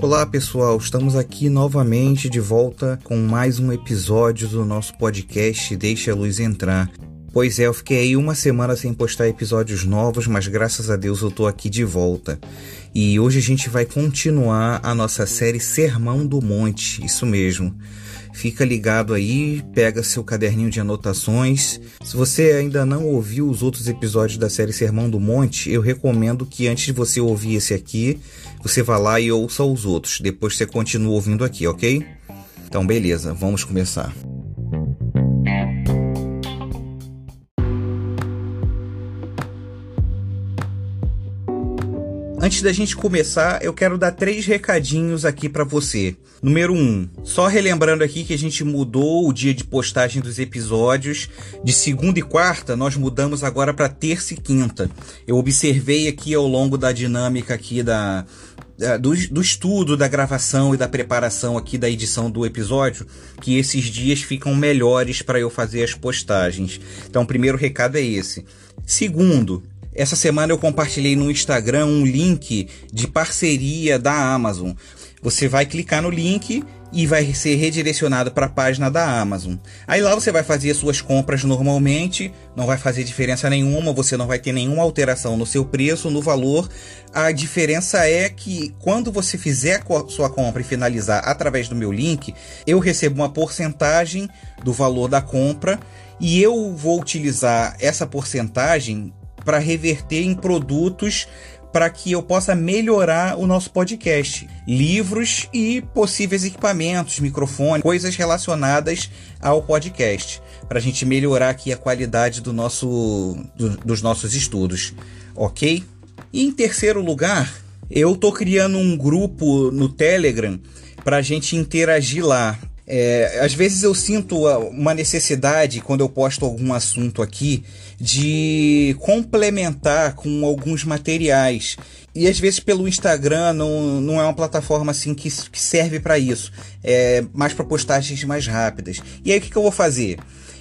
Olá pessoal, estamos aqui novamente de volta com mais um episódio do nosso podcast Deixa a Luz Entrar. Pois é, eu fiquei aí uma semana sem postar episódios novos, mas graças a Deus eu tô aqui de volta. E hoje a gente vai continuar a nossa série Sermão do Monte, isso mesmo. Fica ligado aí, pega seu caderninho de anotações. Se você ainda não ouviu os outros episódios da série Sermão do Monte, eu recomendo que antes de você ouvir esse aqui, você vá lá e ouça os outros. Depois você continua ouvindo aqui, ok? Então, beleza, vamos começar. Antes da gente começar, eu quero dar três recadinhos aqui para você. Número um, só relembrando aqui que a gente mudou o dia de postagem dos episódios de segunda e quarta, nós mudamos agora para terça e quinta. Eu observei aqui ao longo da dinâmica aqui da do, do, estudo, da gravação e da preparação aqui da edição do episódio, que esses dias ficam melhores para eu fazer as postagens. Então, o primeiro recado é esse. Segundo, essa semana eu compartilhei no Instagram um link de parceria da Amazon. Você vai clicar no link e vai ser redirecionado para a página da Amazon. Aí lá você vai fazer as suas compras normalmente, não vai fazer diferença nenhuma, você não vai ter nenhuma alteração no seu preço, no valor. A diferença é que quando você fizer a sua compra e finalizar através do meu link, eu recebo uma porcentagem do valor da compra e eu vou utilizar essa porcentagem para reverter em produtos para que eu possa melhorar o nosso podcast. Livros e possíveis equipamentos, microfone, coisas relacionadas ao podcast, para a gente melhorar aqui a qualidade do nosso, do, dos nossos estudos, ok? E em terceiro lugar, eu tô criando um grupo no Telegram para a gente interagir lá. É, às vezes eu sinto uma necessidade, quando eu posto algum assunto aqui, de complementar com alguns materiais. E às vezes pelo Instagram não, não é uma plataforma assim que, que serve para isso. É mais para postagens mais rápidas. E aí o que, que eu vou fazer?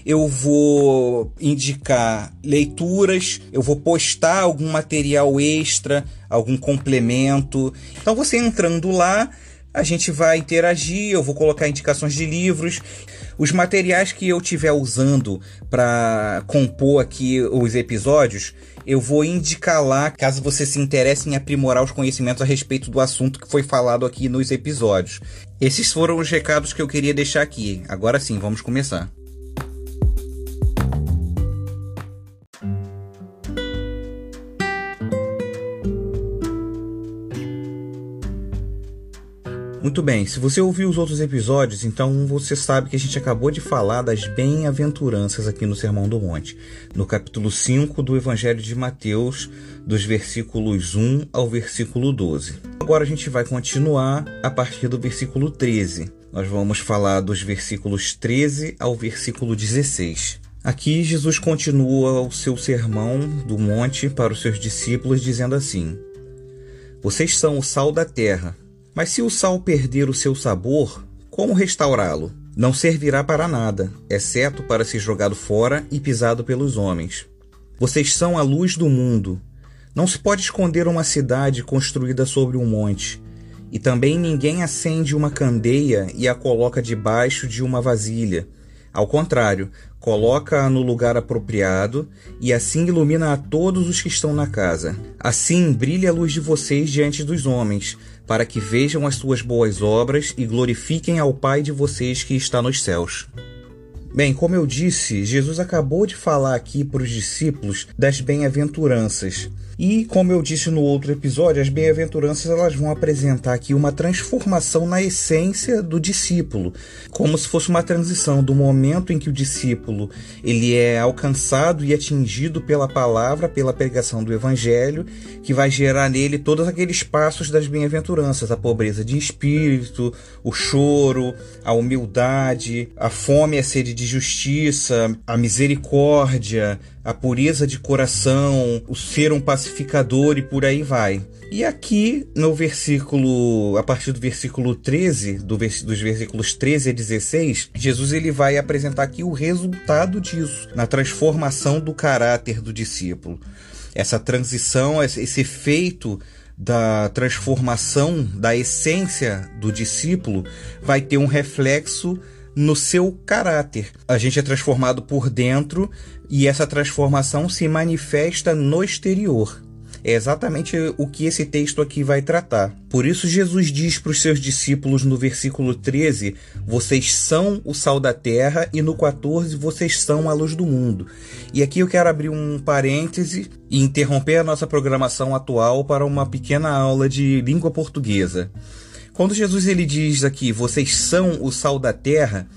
eu vou indicar leituras, eu vou postar algum material extra, algum complemento. Então você entrando lá, a gente vai interagir, eu vou colocar indicações de livros. Os materiais que eu estiver usando para compor aqui os episódios, eu vou indicar lá caso você se interesse em aprimorar os conhecimentos a respeito do assunto que foi falado aqui nos episódios. Esses foram os recados que eu queria deixar aqui. Agora sim, vamos começar. Muito bem, se você ouviu os outros episódios, então você sabe que a gente acabou de falar das bem-aventuranças aqui no Sermão do Monte, no capítulo 5 do Evangelho de Mateus, dos versículos 1 ao versículo 12. Agora a gente vai continuar a partir do versículo 13. Nós vamos falar dos versículos 13 ao versículo 16. Aqui Jesus continua o seu sermão do monte para os seus discípulos, dizendo assim: Vocês são o sal da terra. Mas se o sal perder o seu sabor, como restaurá-lo? Não servirá para nada, exceto para ser jogado fora e pisado pelos homens. Vocês são a luz do mundo. Não se pode esconder uma cidade construída sobre um monte. E também ninguém acende uma candeia e a coloca debaixo de uma vasilha. Ao contrário, coloca-a no lugar apropriado e assim ilumina a todos os que estão na casa. Assim brilha a luz de vocês diante dos homens, para que vejam as suas boas obras e glorifiquem ao Pai de vocês que está nos céus. Bem, como eu disse, Jesus acabou de falar aqui para os discípulos das bem-aventuranças. E, como eu disse no outro episódio, as bem-aventuranças elas vão apresentar aqui uma transformação na essência do discípulo, como se fosse uma transição do momento em que o discípulo ele é alcançado e atingido pela palavra, pela pregação do evangelho, que vai gerar nele todos aqueles passos das bem-aventuranças, a pobreza de espírito, o choro, a humildade, a fome e a sede de justiça, a misericórdia, a pureza de coração, o ser um pacificador e por aí vai. E aqui no versículo, a partir do versículo 13, do vers dos versículos 13 a 16, Jesus ele vai apresentar aqui o resultado disso, na transformação do caráter do discípulo. essa transição, esse efeito da transformação da essência do discípulo vai ter um reflexo no seu caráter. A gente é transformado por dentro e essa transformação se manifesta no exterior. É exatamente o que esse texto aqui vai tratar. Por isso, Jesus diz para os seus discípulos no versículo 13: Vocês são o sal da terra, e no 14: Vocês são a luz do mundo. E aqui eu quero abrir um parêntese e interromper a nossa programação atual para uma pequena aula de língua portuguesa. Quando Jesus ele diz aqui: Vocês são o sal da terra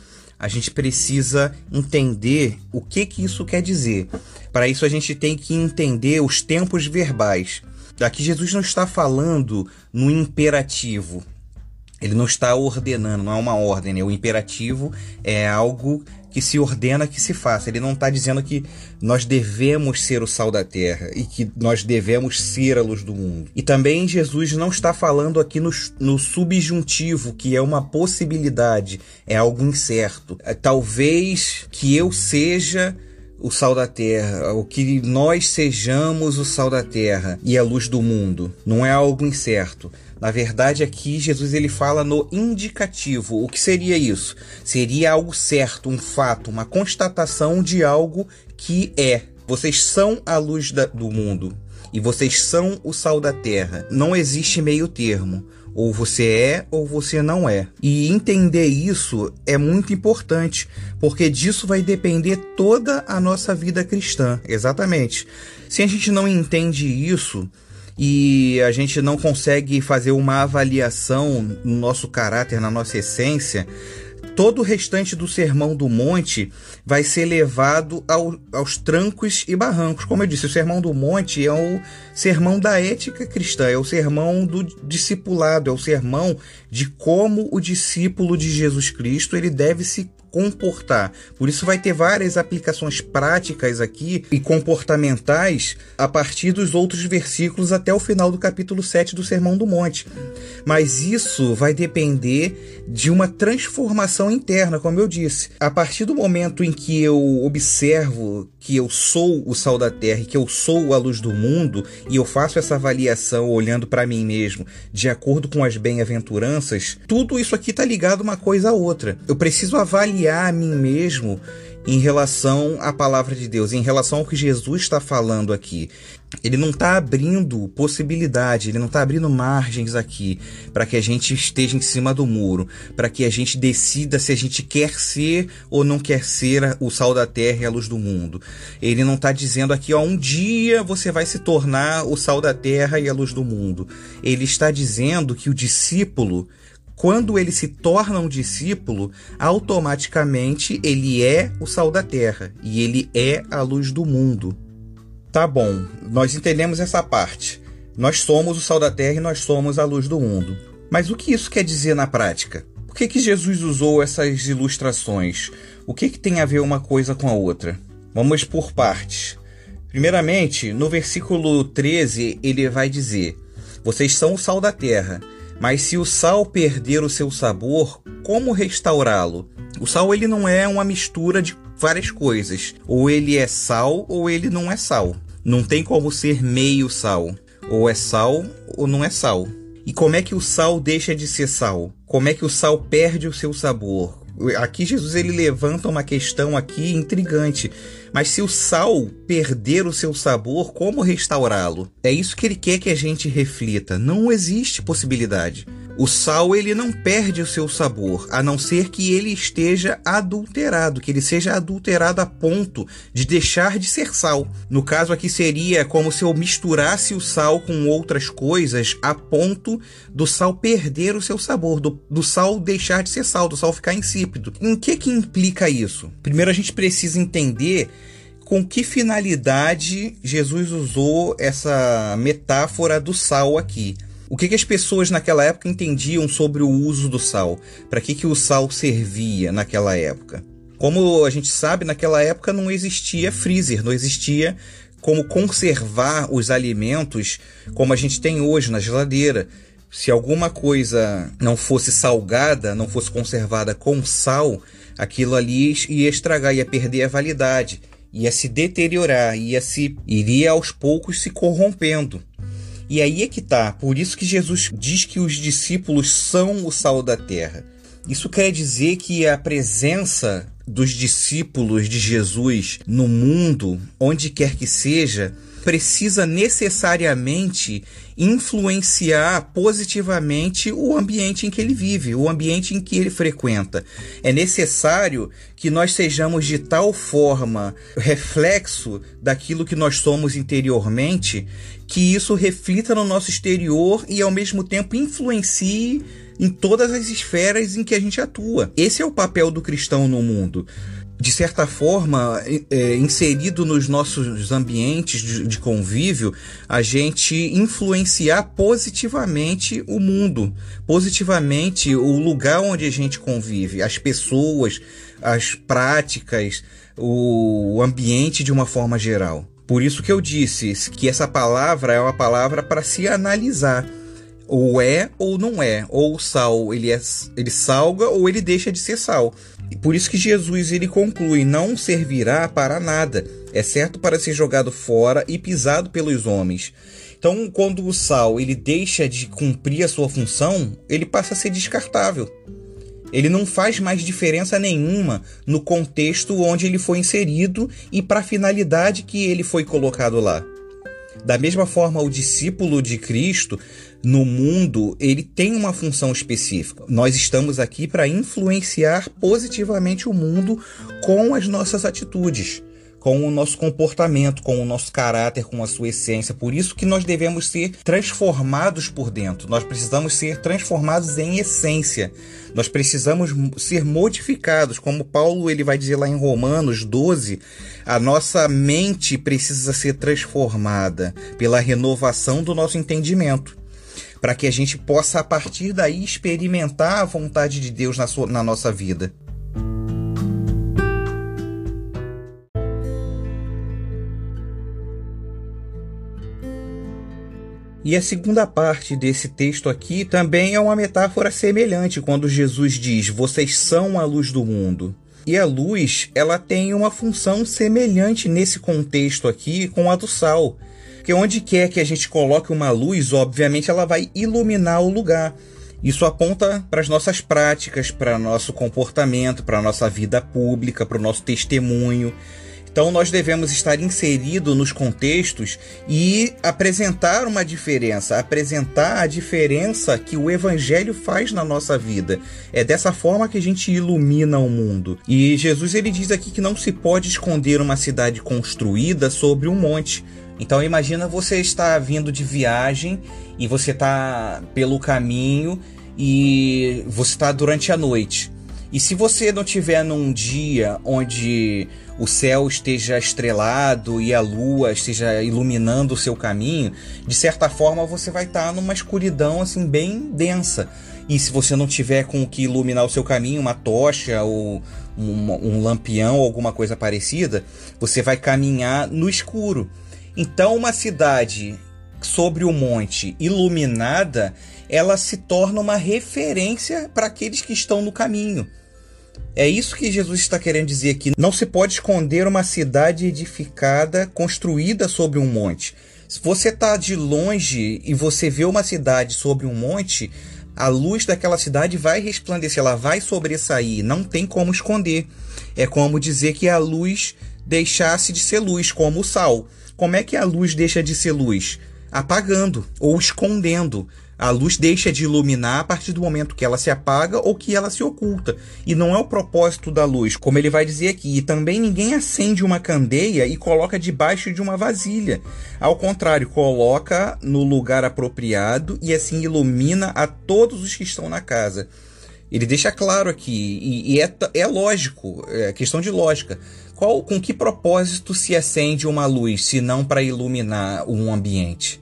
a gente precisa entender o que, que isso quer dizer. Para isso, a gente tem que entender os tempos verbais. Aqui, Jesus não está falando no imperativo. Ele não está ordenando, não é uma ordem. Né? O imperativo é algo que se ordena que se faça. Ele não está dizendo que nós devemos ser o sal da terra e que nós devemos ser a luz do mundo. E também Jesus não está falando aqui no, no subjuntivo, que é uma possibilidade, é algo incerto. É, talvez que eu seja o sal da terra, o que nós sejamos o sal da terra e a luz do mundo. Não é algo incerto. Na verdade, aqui Jesus ele fala no indicativo. O que seria isso? Seria algo certo, um fato, uma constatação de algo que é. Vocês são a luz da, do mundo e vocês são o sal da terra. Não existe meio termo. Ou você é ou você não é. E entender isso é muito importante, porque disso vai depender toda a nossa vida cristã. Exatamente. Se a gente não entende isso, e a gente não consegue fazer uma avaliação no nosso caráter, na nossa essência, todo o restante do Sermão do Monte vai ser levado ao, aos trancos e barrancos. Como eu disse, o Sermão do Monte é o sermão da ética cristã, é o sermão do discipulado, é o sermão de como o discípulo de Jesus Cristo ele deve se comportar. Por isso vai ter várias aplicações práticas aqui e comportamentais a partir dos outros versículos até o final do capítulo 7 do Sermão do Monte. Mas isso vai depender de uma transformação interna, como eu disse. A partir do momento em que eu observo que eu sou o sal da terra e que eu sou a luz do mundo e eu faço essa avaliação olhando para mim mesmo de acordo com as bem-aventuranças, tudo isso aqui está ligado uma coisa a outra. Eu preciso avaliar a mim mesmo em relação à palavra de Deus, em relação ao que Jesus está falando aqui. Ele não está abrindo possibilidade, ele não está abrindo margens aqui para que a gente esteja em cima do muro, para que a gente decida se a gente quer ser ou não quer ser o sal da terra e a luz do mundo. Ele não está dizendo aqui, ó, um dia você vai se tornar o sal da terra e a luz do mundo. Ele está dizendo que o discípulo quando ele se torna um discípulo, automaticamente ele é o sal da terra e ele é a luz do mundo. Tá bom, nós entendemos essa parte. Nós somos o sal da terra e nós somos a luz do mundo. Mas o que isso quer dizer na prática? Por que, que Jesus usou essas ilustrações? O que, que tem a ver uma coisa com a outra? Vamos por partes. Primeiramente, no versículo 13, ele vai dizer: Vocês são o sal da terra. Mas se o sal perder o seu sabor, como restaurá-lo? O sal ele não é uma mistura de várias coisas. Ou ele é sal ou ele não é sal. Não tem como ser meio sal. Ou é sal ou não é sal. E como é que o sal deixa de ser sal? Como é que o sal perde o seu sabor? Aqui Jesus ele levanta uma questão aqui intrigante. Mas se o sal perder o seu sabor, como restaurá-lo? É isso que ele quer que a gente reflita. Não existe possibilidade. O sal ele não perde o seu sabor, a não ser que ele esteja adulterado, que ele seja adulterado a ponto de deixar de ser sal. No caso aqui seria como se eu misturasse o sal com outras coisas a ponto do sal perder o seu sabor, do, do sal deixar de ser sal, do sal ficar insípido. Em que que implica isso? Primeiro a gente precisa entender com que finalidade Jesus usou essa metáfora do sal aqui. O que, que as pessoas naquela época entendiam sobre o uso do sal? Para que, que o sal servia naquela época? Como a gente sabe, naquela época não existia freezer, não existia como conservar os alimentos como a gente tem hoje na geladeira. Se alguma coisa não fosse salgada, não fosse conservada com sal, aquilo ali ia estragar, ia perder a validade. Ia se deteriorar, ia se iria aos poucos se corrompendo. E aí é que tá, por isso que Jesus diz que os discípulos são o sal da terra. Isso quer dizer que a presença dos discípulos de Jesus no mundo, onde quer que seja, precisa necessariamente influenciar positivamente o ambiente em que ele vive, o ambiente em que ele frequenta. É necessário que nós sejamos de tal forma reflexo daquilo que nós somos interiormente, que isso reflita no nosso exterior e ao mesmo tempo influencie em todas as esferas em que a gente atua. Esse é o papel do cristão no mundo de certa forma, é, inserido nos nossos ambientes de, de, convívio, a gente influenciar positivamente o mundo, positivamente o lugar onde a gente convive, as pessoas, as práticas, o ambiente de uma forma geral. Por isso que eu disse que essa palavra é uma palavra para se analisar ou é ou não é. Ou o sal ele, é, ele salga ou ele deixa de ser sal. E por isso que Jesus ele conclui: não servirá para nada, é certo para ser jogado fora e pisado pelos homens. Então, quando o sal ele deixa de cumprir a sua função, ele passa a ser descartável. Ele não faz mais diferença nenhuma no contexto onde ele foi inserido e para a finalidade que ele foi colocado lá. Da mesma forma, o discípulo de Cristo no mundo, ele tem uma função específica. Nós estamos aqui para influenciar positivamente o mundo com as nossas atitudes, com o nosso comportamento, com o nosso caráter, com a sua essência. Por isso que nós devemos ser transformados por dentro. Nós precisamos ser transformados em essência. Nós precisamos ser modificados, como Paulo ele vai dizer lá em Romanos 12, a nossa mente precisa ser transformada pela renovação do nosso entendimento para que a gente possa, a partir daí, experimentar a vontade de Deus na, sua, na nossa vida. E a segunda parte desse texto aqui também é uma metáfora semelhante quando Jesus diz: "Vocês são a luz do mundo". E a luz, ela tem uma função semelhante nesse contexto aqui com a do sal. Porque onde quer que a gente coloque uma luz, obviamente ela vai iluminar o lugar. Isso aponta para as nossas práticas, para nosso comportamento, para nossa vida pública, para o nosso testemunho. Então nós devemos estar inseridos nos contextos e apresentar uma diferença, apresentar a diferença que o evangelho faz na nossa vida. É dessa forma que a gente ilumina o mundo. E Jesus ele diz aqui que não se pode esconder uma cidade construída sobre um monte. Então imagina você estar vindo de viagem e você está pelo caminho e você está durante a noite. E se você não tiver num dia onde o céu esteja estrelado e a lua esteja iluminando o seu caminho, de certa forma você vai estar numa escuridão assim bem densa. E se você não tiver com o que iluminar o seu caminho, uma tocha ou um, um lampião ou alguma coisa parecida, você vai caminhar no escuro. Então, uma cidade sobre o monte iluminada, ela se torna uma referência para aqueles que estão no caminho. É isso que Jesus está querendo dizer aqui. Não se pode esconder uma cidade edificada, construída sobre um monte. Se você está de longe e você vê uma cidade sobre um monte, a luz daquela cidade vai resplandecer, ela vai sobressair, não tem como esconder. É como dizer que a luz deixasse de ser luz, como o sal. Como é que a luz deixa de ser luz? Apagando ou escondendo. A luz deixa de iluminar a partir do momento que ela se apaga ou que ela se oculta. E não é o propósito da luz, como ele vai dizer aqui. E também ninguém acende uma candeia e coloca debaixo de uma vasilha. Ao contrário, coloca no lugar apropriado e assim ilumina a todos os que estão na casa. Ele deixa claro aqui, e, e é, é lógico, é questão de lógica. Qual, com que propósito se acende uma luz, se não para iluminar um ambiente?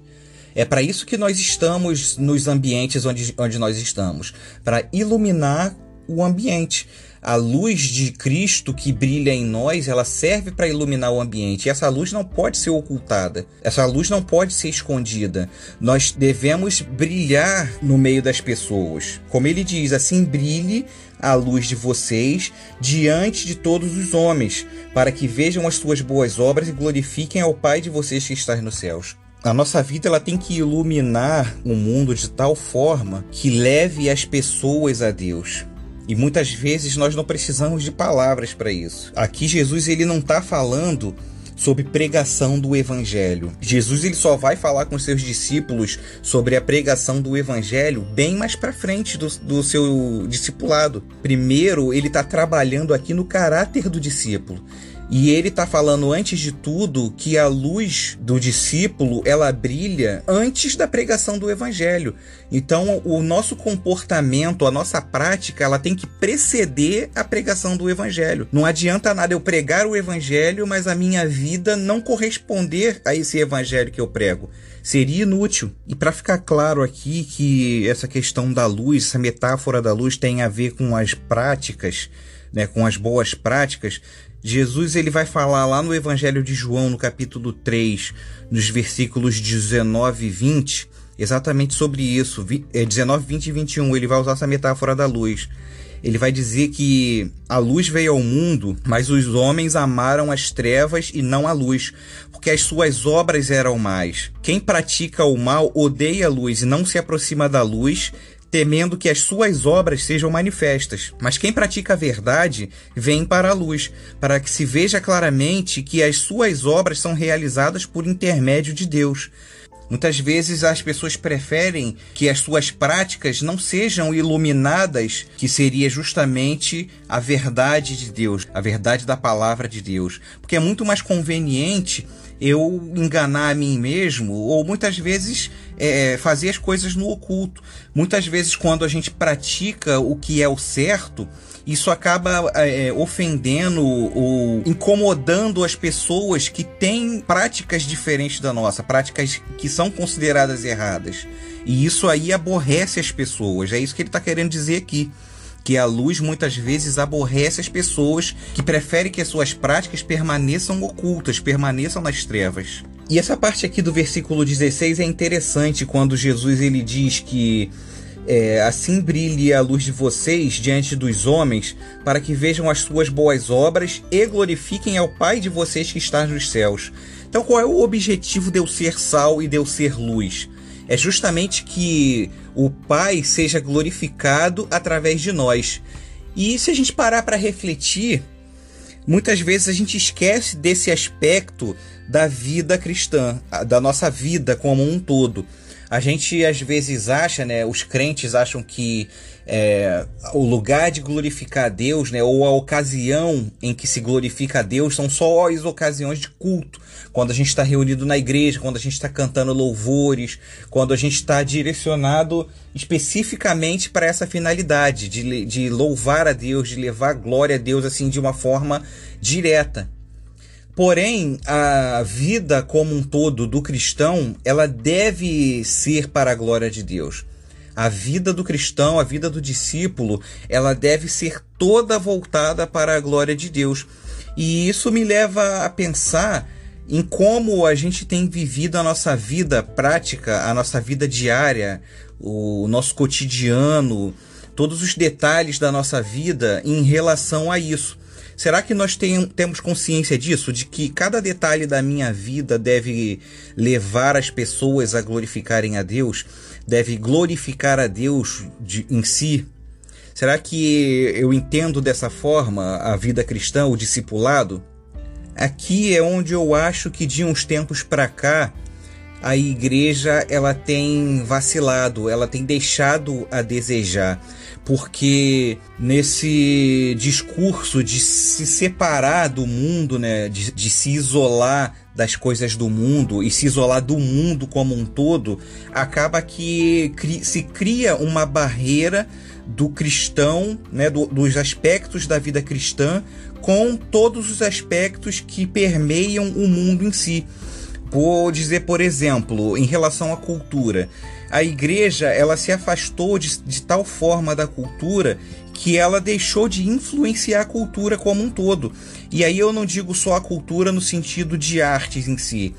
É para isso que nós estamos nos ambientes onde, onde nós estamos para iluminar o ambiente. a luz de Cristo que brilha em nós, ela serve para iluminar o ambiente. E essa luz não pode ser ocultada. Essa luz não pode ser escondida. Nós devemos brilhar no meio das pessoas. Como ele diz, assim brilhe a luz de vocês diante de todos os homens, para que vejam as suas boas obras e glorifiquem ao Pai de vocês que está nos céus. A nossa vida ela tem que iluminar o mundo de tal forma que leve as pessoas a Deus. E muitas vezes nós não precisamos de palavras para isso. Aqui Jesus ele não está falando sobre pregação do evangelho. Jesus ele só vai falar com seus discípulos sobre a pregação do evangelho bem mais para frente do, do seu discipulado. Primeiro, ele está trabalhando aqui no caráter do discípulo. E ele está falando antes de tudo que a luz do discípulo ela brilha antes da pregação do evangelho. Então, o nosso comportamento, a nossa prática, ela tem que preceder a pregação do evangelho. Não adianta nada eu pregar o evangelho, mas a minha vida não corresponder a esse evangelho que eu prego seria inútil. E para ficar claro aqui que essa questão da luz, essa metáfora da luz tem a ver com as práticas, né, com as boas práticas, Jesus ele vai falar lá no Evangelho de João, no capítulo 3, nos versículos 19 e 20, exatamente sobre isso. 19, 20 e 21, ele vai usar essa metáfora da luz. Ele vai dizer que a luz veio ao mundo, mas os homens amaram as trevas e não a luz, porque as suas obras eram mais. Quem pratica o mal odeia a luz e não se aproxima da luz, temendo que as suas obras sejam manifestas. Mas quem pratica a verdade vem para a luz, para que se veja claramente que as suas obras são realizadas por intermédio de Deus. Muitas vezes as pessoas preferem que as suas práticas não sejam iluminadas, que seria justamente a verdade de Deus, a verdade da palavra de Deus. Porque é muito mais conveniente eu enganar a mim mesmo, ou muitas vezes é, fazer as coisas no oculto. Muitas vezes, quando a gente pratica o que é o certo, isso acaba é, ofendendo ou incomodando as pessoas que têm práticas diferentes da nossa, práticas que são consideradas erradas. E isso aí aborrece as pessoas. É isso que ele está querendo dizer aqui que a luz muitas vezes aborrece as pessoas que preferem que as suas práticas permaneçam ocultas, permaneçam nas trevas. E essa parte aqui do versículo 16 é interessante quando Jesus ele diz que é, assim brilhe a luz de vocês diante dos homens, para que vejam as suas boas obras e glorifiquem ao Pai de vocês que está nos céus. Então, qual é o objetivo de eu ser sal e de eu ser luz? É justamente que o Pai seja glorificado através de nós. E se a gente parar para refletir, muitas vezes a gente esquece desse aspecto da vida cristã, da nossa vida como um todo. A gente às vezes acha, né, os crentes acham que é, o lugar de glorificar a Deus, né, ou a ocasião em que se glorifica a Deus, são só as ocasiões de culto. Quando a gente está reunido na igreja, quando a gente está cantando louvores, quando a gente está direcionado especificamente para essa finalidade de, de louvar a Deus, de levar glória a Deus assim de uma forma direta. Porém, a vida como um todo do cristão, ela deve ser para a glória de Deus. A vida do cristão, a vida do discípulo, ela deve ser toda voltada para a glória de Deus. E isso me leva a pensar em como a gente tem vivido a nossa vida prática, a nossa vida diária, o nosso cotidiano, todos os detalhes da nossa vida em relação a isso. Será que nós tem, temos consciência disso? De que cada detalhe da minha vida deve levar as pessoas a glorificarem a Deus? deve glorificar a Deus de, em si? Será que eu entendo dessa forma a vida cristã, o discipulado? Aqui é onde eu acho que de uns tempos para cá a igreja ela tem vacilado, ela tem deixado a desejar, porque nesse discurso de se separar do mundo, né, de, de se isolar das coisas do mundo e se isolar do mundo como um todo, acaba que se cria uma barreira do cristão, né, do, dos aspectos da vida cristã, com todos os aspectos que permeiam o mundo em si. Vou dizer, por exemplo, em relação à cultura. A igreja ela se afastou de, de tal forma da cultura que ela deixou de influenciar a cultura como um todo. E aí eu não digo só a cultura no sentido de artes em si,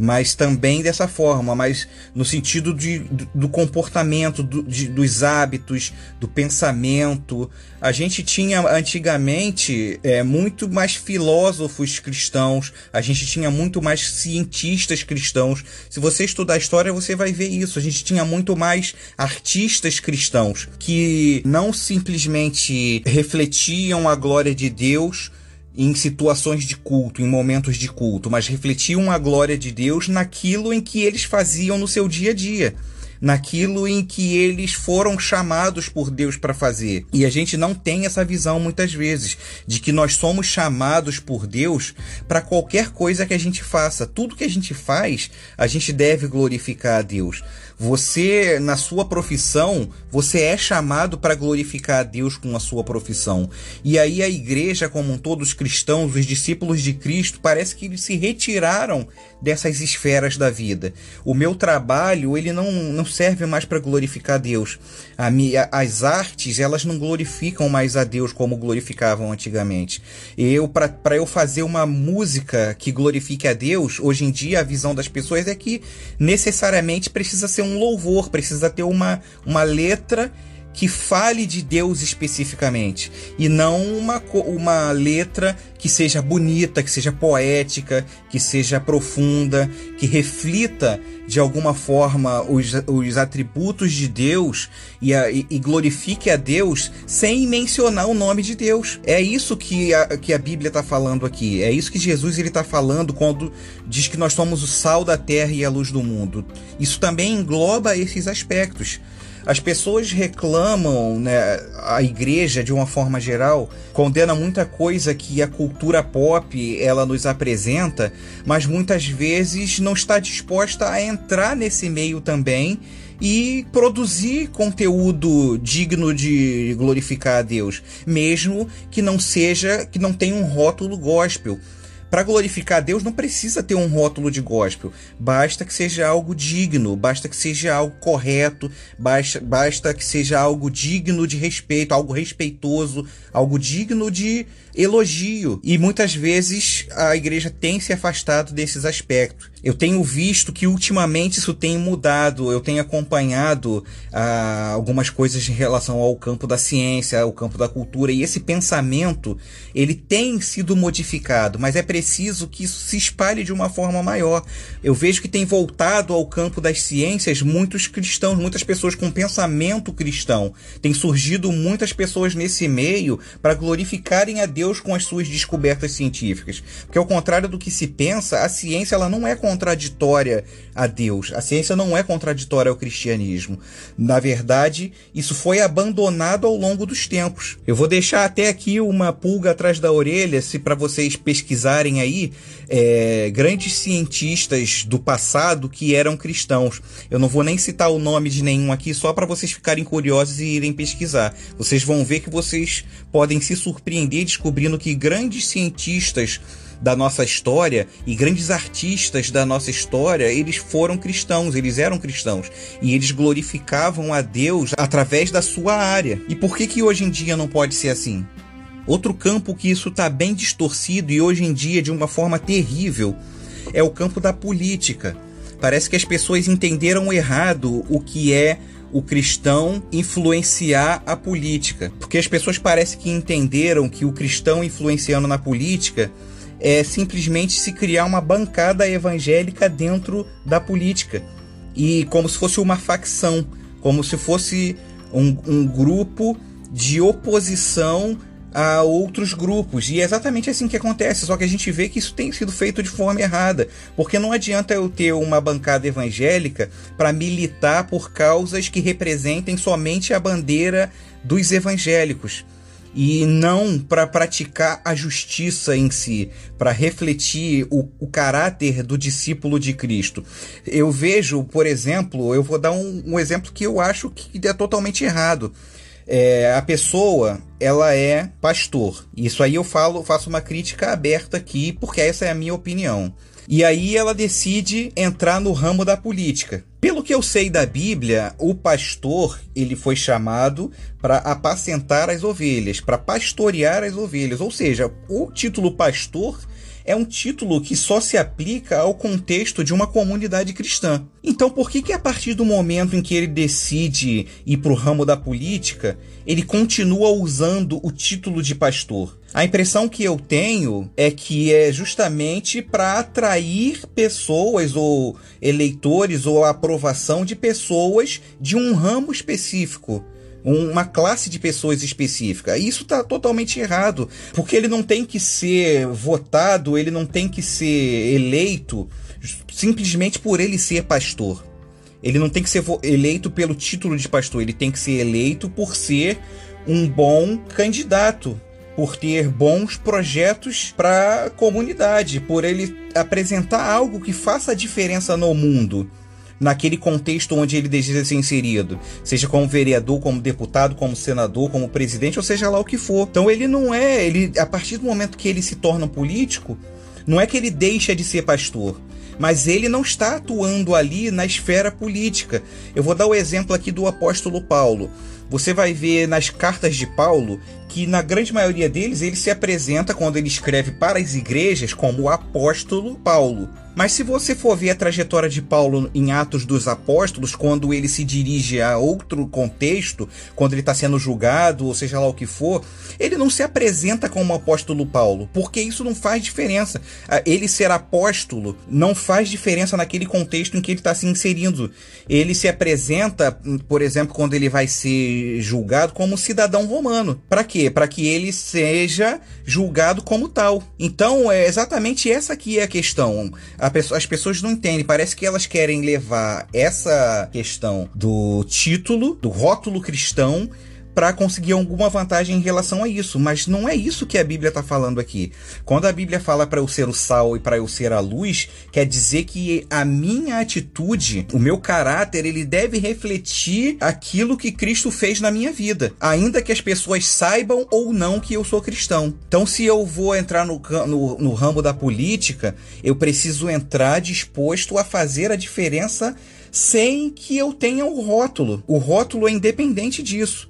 mas também dessa forma, mas no sentido de, do, do comportamento, do, de, dos hábitos, do pensamento. A gente tinha antigamente é, muito mais filósofos cristãos, a gente tinha muito mais cientistas cristãos. Se você estudar história, você vai ver isso. A gente tinha muito mais artistas cristãos que não simplesmente refletiam a glória de Deus em situações de culto, em momentos de culto, mas refletiam a glória de Deus naquilo em que eles faziam no seu dia a dia naquilo em que eles foram chamados por Deus para fazer. E a gente não tem essa visão muitas vezes de que nós somos chamados por Deus para qualquer coisa que a gente faça. Tudo que a gente faz, a gente deve glorificar a Deus. Você, na sua profissão, você é chamado para glorificar a Deus com a sua profissão. E aí a igreja, como um todo, os cristãos, os discípulos de Cristo, parece que eles se retiraram dessas esferas da vida. O meu trabalho, ele não, não serve mais para glorificar a Deus. A minha, as artes, elas não glorificam mais a Deus como glorificavam antigamente. Eu, para eu fazer uma música que glorifique a Deus, hoje em dia a visão das pessoas é que necessariamente precisa ser um um louvor, precisa ter uma, uma letra que fale de Deus especificamente e não uma, uma letra que seja bonita, que seja poética, que seja profunda, que reflita de alguma forma os, os atributos de Deus e, a, e, glorifique a Deus sem mencionar o nome de Deus. É isso que a, que a Bíblia está falando aqui. É isso que Jesus está falando quando diz que nós somos o sal da terra e a luz do mundo. Isso também engloba esses aspectos. As pessoas reclamam, né, a igreja de uma forma geral condena muita coisa que a cultura pop ela nos apresenta, mas muitas vezes não está disposta a entrar nesse meio também e produzir conteúdo digno de glorificar a Deus, mesmo que não seja, que não tenha um rótulo gospel. Para glorificar a Deus não precisa ter um rótulo de gospel. Basta que seja algo digno, basta que seja algo correto, basta, basta que seja algo digno de respeito, algo respeitoso, algo digno de elogio. E muitas vezes a igreja tem se afastado desses aspectos. Eu tenho visto que ultimamente isso tem mudado. Eu tenho acompanhado ah, algumas coisas em relação ao campo da ciência, ao campo da cultura, e esse pensamento ele tem sido modificado, mas é preciso que isso se espalhe de uma forma maior. Eu vejo que tem voltado ao campo das ciências muitos cristãos, muitas pessoas com pensamento cristão. Tem surgido muitas pessoas nesse meio para glorificarem a Deus com as suas descobertas científicas. Porque ao contrário do que se pensa, a ciência ela não é contraditória a Deus. A ciência não é contraditória ao cristianismo. Na verdade, isso foi abandonado ao longo dos tempos. Eu vou deixar até aqui uma pulga atrás da orelha, se para vocês pesquisarem aí, é, grandes cientistas do passado que eram cristãos. Eu não vou nem citar o nome de nenhum aqui, só para vocês ficarem curiosos e irem pesquisar. Vocês vão ver que vocês podem se surpreender descobrindo que grandes cientistas da nossa história e grandes artistas da nossa história, eles foram cristãos, eles eram cristãos e eles glorificavam a Deus através da sua área. E por que que hoje em dia não pode ser assim? Outro campo que isso está bem distorcido e hoje em dia de uma forma terrível é o campo da política. Parece que as pessoas entenderam errado o que é o cristão influenciar a política. Porque as pessoas parecem que entenderam que o cristão influenciando na política é simplesmente se criar uma bancada evangélica dentro da política. E como se fosse uma facção, como se fosse um, um grupo de oposição a outros grupos. E é exatamente assim que acontece, só que a gente vê que isso tem sido feito de forma errada, porque não adianta eu ter uma bancada evangélica para militar por causas que representem somente a bandeira dos evangélicos e não para praticar a justiça em si, para refletir o, o, caráter do discípulo de Cristo. Eu vejo, por exemplo, eu vou dar um, um exemplo que eu acho que é totalmente errado. É, a pessoa ela é pastor. Isso aí eu falo, faço uma crítica aberta aqui, porque essa é a minha opinião. E aí ela decide entrar no ramo da política. Pelo que eu sei da Bíblia, o pastor ele foi chamado para apacentar as ovelhas, para pastorear as ovelhas. Ou seja, o título pastor é um título que só se aplica ao contexto de uma comunidade cristã. Então, por que que a partir do momento em que ele decide ir para o ramo da política, ele continua usando o título de pastor? A impressão que eu tenho é que é justamente para atrair pessoas ou eleitores ou a aprovação de pessoas de um ramo específico uma classe de pessoas específica. Isso está totalmente errado, porque ele não tem que ser votado, ele não tem que ser eleito simplesmente por ele ser pastor. Ele não tem que ser eleito pelo título de pastor, ele tem que ser eleito por ser um bom candidato, por ter bons projetos para a comunidade, por ele apresentar algo que faça a diferença no mundo naquele contexto onde ele deseja ser inserido, seja como vereador, como deputado, como senador, como presidente, ou seja lá o que for. Então ele não é, ele a partir do momento que ele se torna político, não é que ele deixa de ser pastor, mas ele não está atuando ali na esfera política. Eu vou dar o exemplo aqui do apóstolo Paulo. Você vai ver nas cartas de Paulo que na grande maioria deles ele se apresenta quando ele escreve para as igrejas como o apóstolo Paulo. Mas se você for ver a trajetória de Paulo em Atos dos Apóstolos, quando ele se dirige a outro contexto, quando ele está sendo julgado, ou seja lá o que for, ele não se apresenta como apóstolo Paulo, porque isso não faz diferença. Ah, ele ser apóstolo não faz diferença naquele contexto em que ele está se inserindo. Ele se apresenta, por exemplo, quando ele vai ser julgado, como cidadão romano. Para quê? Para que ele seja julgado como tal. Então, é exatamente essa aqui é a questão. A pessoa, as pessoas não entendem. Parece que elas querem levar essa questão do título, do rótulo cristão, para conseguir alguma vantagem em relação a isso, mas não é isso que a Bíblia está falando aqui. Quando a Bíblia fala para eu ser o sal e para eu ser a luz, quer dizer que a minha atitude, o meu caráter, ele deve refletir aquilo que Cristo fez na minha vida, ainda que as pessoas saibam ou não que eu sou cristão. Então, se eu vou entrar no, no, no ramo da política, eu preciso entrar disposto a fazer a diferença sem que eu tenha o rótulo. O rótulo é independente disso.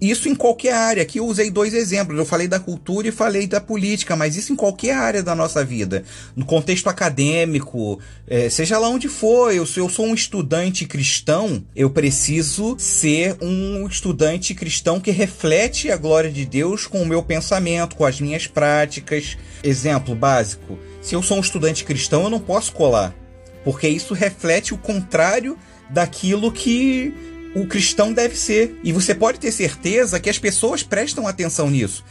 Isso em qualquer área. Aqui eu usei dois exemplos. Eu falei da cultura e falei da política, mas isso em qualquer área da nossa vida. No contexto acadêmico, é, seja lá onde for. Eu, se eu sou um estudante cristão, eu preciso ser um estudante cristão que reflete a glória de Deus com o meu pensamento, com as minhas práticas. Exemplo básico: se eu sou um estudante cristão, eu não posso colar, porque isso reflete o contrário daquilo que o cristão deve ser. E você pode ter certeza que as pessoas prestam atenção nisso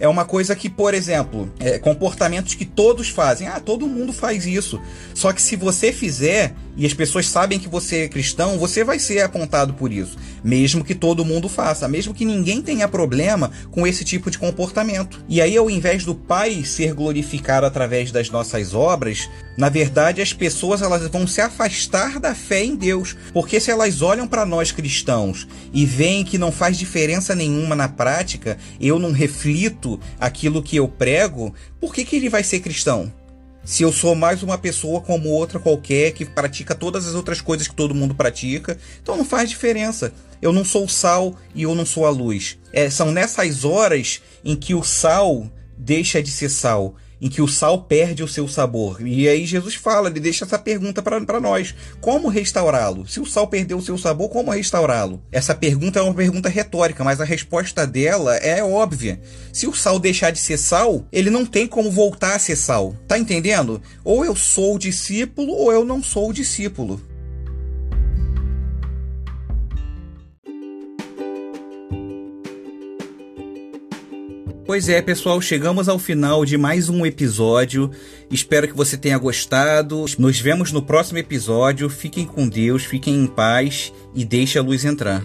é uma coisa que, por exemplo, é, comportamentos que todos fazem. Ah, todo mundo faz isso. Só que se você fizer e as pessoas sabem que você é cristão, você vai ser apontado por isso. Mesmo que todo mundo faça, mesmo que ninguém tenha problema com esse tipo de comportamento. E aí, ao invés do Pai ser glorificado através das nossas obras, na verdade as pessoas elas vão se afastar da fé em Deus, porque se elas olham para nós cristãos e veem que não faz diferença nenhuma na prática, eu não reflito aquilo que eu prego, por que, que ele vai ser cristão? Se eu sou mais uma pessoa como outra qualquer que pratica todas as outras coisas que todo mundo pratica, então não faz diferença. Eu não sou o sal e eu não sou a luz. É, são nessas horas em que o sal deixa de ser sal em que o sal perde o seu sabor. E aí Jesus fala, ele deixa essa pergunta para nós: como restaurá-lo? Se o sal perdeu o seu sabor, como restaurá-lo? Essa pergunta é uma pergunta retórica, mas a resposta dela é óbvia. Se o sal deixar de ser sal, ele não tem como voltar a ser sal. Tá entendendo? Ou eu sou o discípulo ou eu não sou o discípulo. Pois é, pessoal, chegamos ao final de mais um episódio. Espero que você tenha gostado. Nos vemos no próximo episódio. Fiquem com Deus, fiquem em paz e deixe a luz entrar.